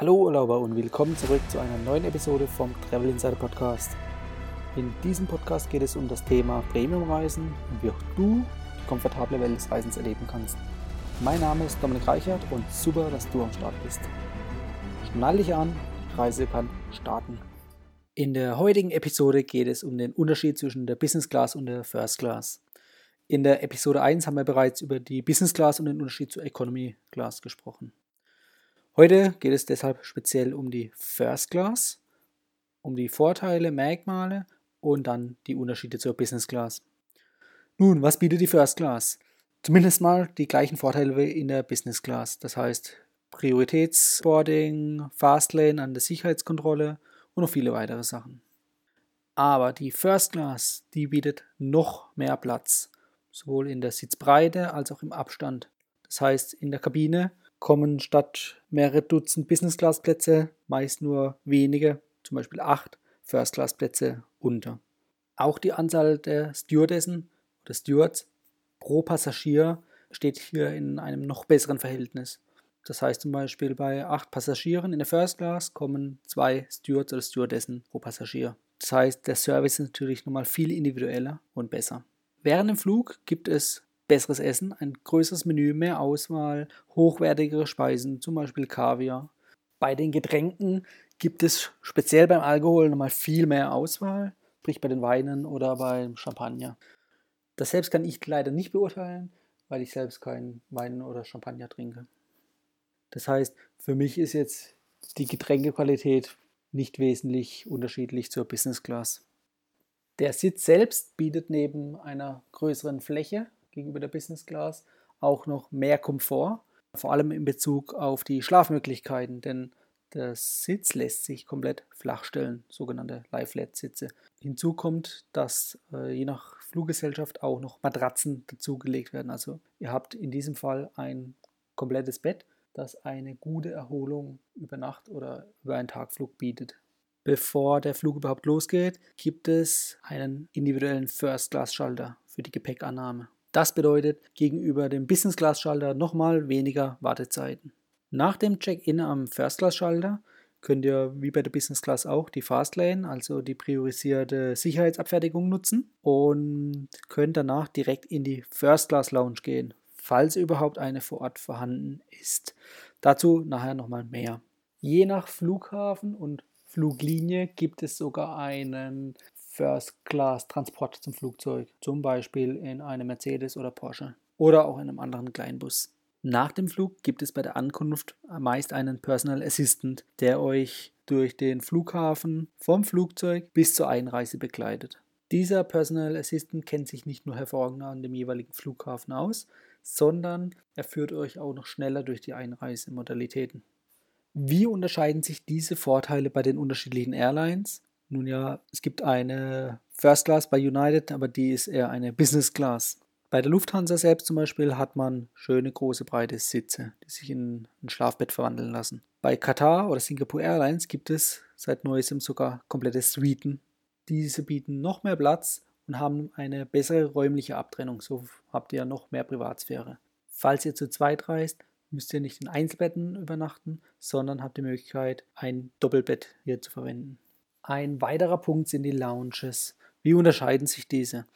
Hallo Urlauber und willkommen zurück zu einer neuen Episode vom Travel Insider Podcast. In diesem Podcast geht es um das Thema Premiumreisen und wie auch du die komfortable Welt des Reisens erleben kannst. Mein Name ist Dominik Reichert und super, dass du am Start bist. Schnall dich an, die Reise kann starten. In der heutigen Episode geht es um den Unterschied zwischen der Business Class und der First Class. In der Episode 1 haben wir bereits über die Business Class und den Unterschied zur Economy Class gesprochen. Heute geht es deshalb speziell um die First Class, um die Vorteile, Merkmale und dann die Unterschiede zur Business Class. Nun, was bietet die First Class? Zumindest mal die gleichen Vorteile wie in der Business Class. Das heißt Prioritätsboarding, Fastlane an der Sicherheitskontrolle und noch viele weitere Sachen. Aber die First Class, die bietet noch mehr Platz, sowohl in der Sitzbreite als auch im Abstand. Das heißt, in der Kabine kommen statt mehrere Dutzend Business-Class-Plätze meist nur wenige, zum Beispiel acht First-Class-Plätze unter. Auch die Anzahl der Stewardessen oder Stewards pro Passagier steht hier in einem noch besseren Verhältnis. Das heißt zum Beispiel bei acht Passagieren in der First Class kommen zwei Stewards oder Stewardessen pro Passagier. Das heißt, der Service ist natürlich nochmal viel individueller und besser. Während dem Flug gibt es besseres Essen, ein größeres Menü, mehr Auswahl, hochwertigere Speisen, zum Beispiel Kaviar. Bei den Getränken gibt es speziell beim Alkohol nochmal viel mehr Auswahl, sprich bei den Weinen oder beim Champagner. Das selbst kann ich leider nicht beurteilen, weil ich selbst keinen Wein oder Champagner trinke. Das heißt, für mich ist jetzt die Getränkequalität nicht wesentlich unterschiedlich zur Business Class. Der Sitz selbst bietet neben einer größeren Fläche gegenüber der Business Class auch noch mehr Komfort, vor allem in Bezug auf die Schlafmöglichkeiten, denn der Sitz lässt sich komplett flach stellen, sogenannte Lie-Flat-Sitze. Hinzu kommt, dass äh, je nach Fluggesellschaft auch noch Matratzen dazugelegt werden. Also ihr habt in diesem Fall ein komplettes Bett, das eine gute Erholung über Nacht oder über einen Tagflug bietet. Bevor der Flug überhaupt losgeht, gibt es einen individuellen First-Class-Schalter für die Gepäckannahme. Das bedeutet gegenüber dem Business Class Schalter nochmal weniger Wartezeiten. Nach dem Check-in am First Class Schalter könnt ihr wie bei der Business Class auch die Fastlane, also die priorisierte Sicherheitsabfertigung nutzen und könnt danach direkt in die First Class Lounge gehen, falls überhaupt eine vor Ort vorhanden ist. Dazu nachher nochmal mehr. Je nach Flughafen und Fluglinie gibt es sogar einen First-Class-Transport zum Flugzeug, zum Beispiel in einem Mercedes oder Porsche oder auch in einem anderen Kleinbus. Nach dem Flug gibt es bei der Ankunft meist einen Personal Assistant, der euch durch den Flughafen vom Flugzeug bis zur Einreise begleitet. Dieser Personal Assistant kennt sich nicht nur hervorragend an dem jeweiligen Flughafen aus, sondern er führt euch auch noch schneller durch die Einreisemodalitäten. Wie unterscheiden sich diese Vorteile bei den unterschiedlichen Airlines? Nun ja, es gibt eine First Class bei United, aber die ist eher eine Business Class. Bei der Lufthansa selbst zum Beispiel hat man schöne große breite Sitze, die sich in ein Schlafbett verwandeln lassen. Bei Qatar oder Singapore Airlines gibt es seit neuestem sogar komplette Suiten. Diese bieten noch mehr Platz und haben eine bessere räumliche Abtrennung. So habt ihr noch mehr Privatsphäre. Falls ihr zu zweit reist, müsst ihr nicht in Einzelbetten übernachten, sondern habt die Möglichkeit, ein Doppelbett hier zu verwenden. Ein weiterer Punkt sind die Lounges. Wie unterscheiden sich diese?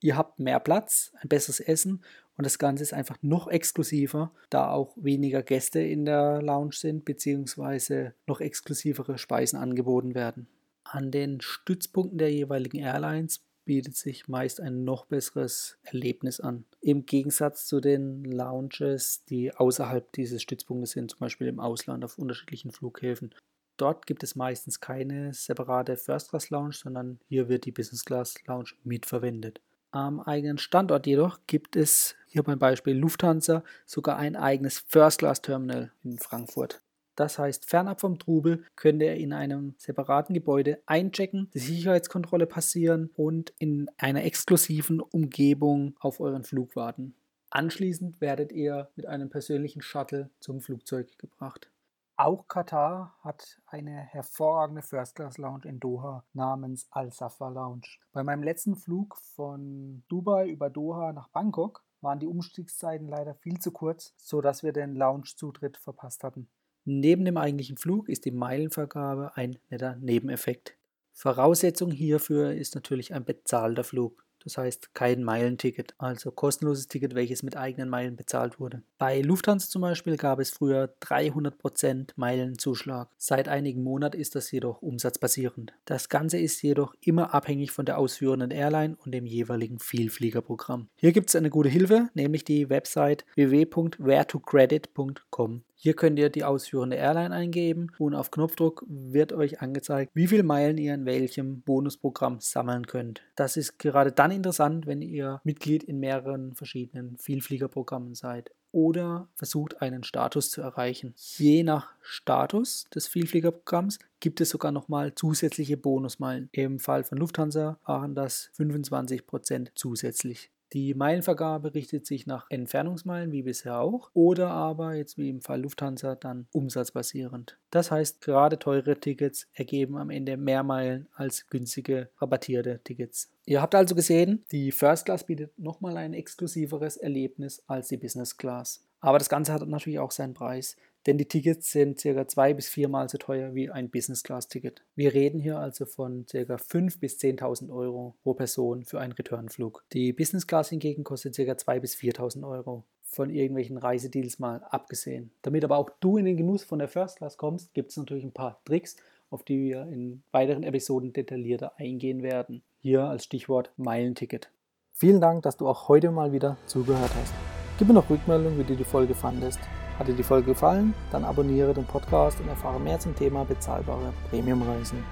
Ihr habt mehr Platz, ein besseres Essen und das Ganze ist einfach noch exklusiver, da auch weniger Gäste in der Lounge sind, beziehungsweise noch exklusivere Speisen angeboten werden. An den Stützpunkten der jeweiligen Airlines bietet sich meist ein noch besseres Erlebnis an. Im Gegensatz zu den Lounges, die außerhalb dieses Stützpunktes sind, zum Beispiel im Ausland auf unterschiedlichen Flughäfen. Dort gibt es meistens keine separate First Class Lounge, sondern hier wird die Business Class Lounge mitverwendet. Am eigenen Standort jedoch gibt es hier beim Beispiel Lufthansa sogar ein eigenes First Class Terminal in Frankfurt. Das heißt, fernab vom Trubel könnt ihr in einem separaten Gebäude einchecken, die Sicherheitskontrolle passieren und in einer exklusiven Umgebung auf euren Flug warten. Anschließend werdet ihr mit einem persönlichen Shuttle zum Flugzeug gebracht. Auch Katar hat eine hervorragende First-Class-Lounge in Doha namens Al-Safa Lounge. Bei meinem letzten Flug von Dubai über Doha nach Bangkok waren die Umstiegszeiten leider viel zu kurz, sodass wir den Lounge-Zutritt verpasst hatten. Neben dem eigentlichen Flug ist die Meilenvergabe ein netter Nebeneffekt. Voraussetzung hierfür ist natürlich ein bezahlter Flug. Das heißt kein Meilenticket, also kostenloses Ticket, welches mit eigenen Meilen bezahlt wurde. Bei Lufthansa zum Beispiel gab es früher 300% Meilenzuschlag. Seit einigen Monaten ist das jedoch umsatzbasierend. Das Ganze ist jedoch immer abhängig von der ausführenden Airline und dem jeweiligen Vielfliegerprogramm. Hier gibt es eine gute Hilfe, nämlich die Website www.wheretocredit.com. Hier könnt ihr die ausführende Airline eingeben und auf Knopfdruck wird euch angezeigt, wie viele Meilen ihr in welchem Bonusprogramm sammeln könnt. Das ist gerade dann interessant, wenn ihr Mitglied in mehreren verschiedenen Vielfliegerprogrammen seid oder versucht einen Status zu erreichen. Je nach Status des Vielfliegerprogramms gibt es sogar nochmal zusätzliche Bonusmeilen. Im Fall von Lufthansa waren das 25% zusätzlich. Die Meilenvergabe richtet sich nach Entfernungsmeilen wie bisher auch oder aber jetzt wie im Fall Lufthansa dann umsatzbasierend. Das heißt, gerade teure Tickets ergeben am Ende mehr Meilen als günstige rabattierte Tickets. Ihr habt also gesehen, die First Class bietet nochmal ein exklusiveres Erlebnis als die Business Class. Aber das Ganze hat natürlich auch seinen Preis denn die Tickets sind ca. zwei bis viermal so teuer wie ein Business-Class-Ticket. Wir reden hier also von ca. 5.000 bis 10.000 Euro pro Person für einen Returnflug. Die Business Class hingegen kostet ca. 2.000 bis 4.000 Euro von irgendwelchen Reisedeals mal abgesehen. Damit aber auch du in den Genuss von der First Class kommst, gibt es natürlich ein paar Tricks, auf die wir in weiteren Episoden detaillierter eingehen werden. Hier als Stichwort Meilenticket. Vielen Dank, dass du auch heute mal wieder zugehört hast. Gib mir noch Rückmeldung, wie du die Folge fandest. Hat dir die Folge gefallen? Dann abonniere den Podcast und erfahre mehr zum Thema bezahlbare Premiumreisen.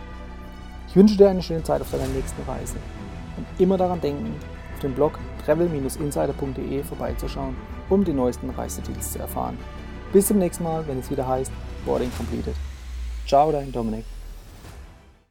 Ich wünsche dir eine schöne Zeit auf deiner nächsten Reise und immer daran denken, auf dem Blog travel-insider.de vorbeizuschauen, um die neuesten Reisedeals zu erfahren. Bis zum nächsten Mal, wenn es wieder heißt Boarding Completed. Ciao, dein Dominik.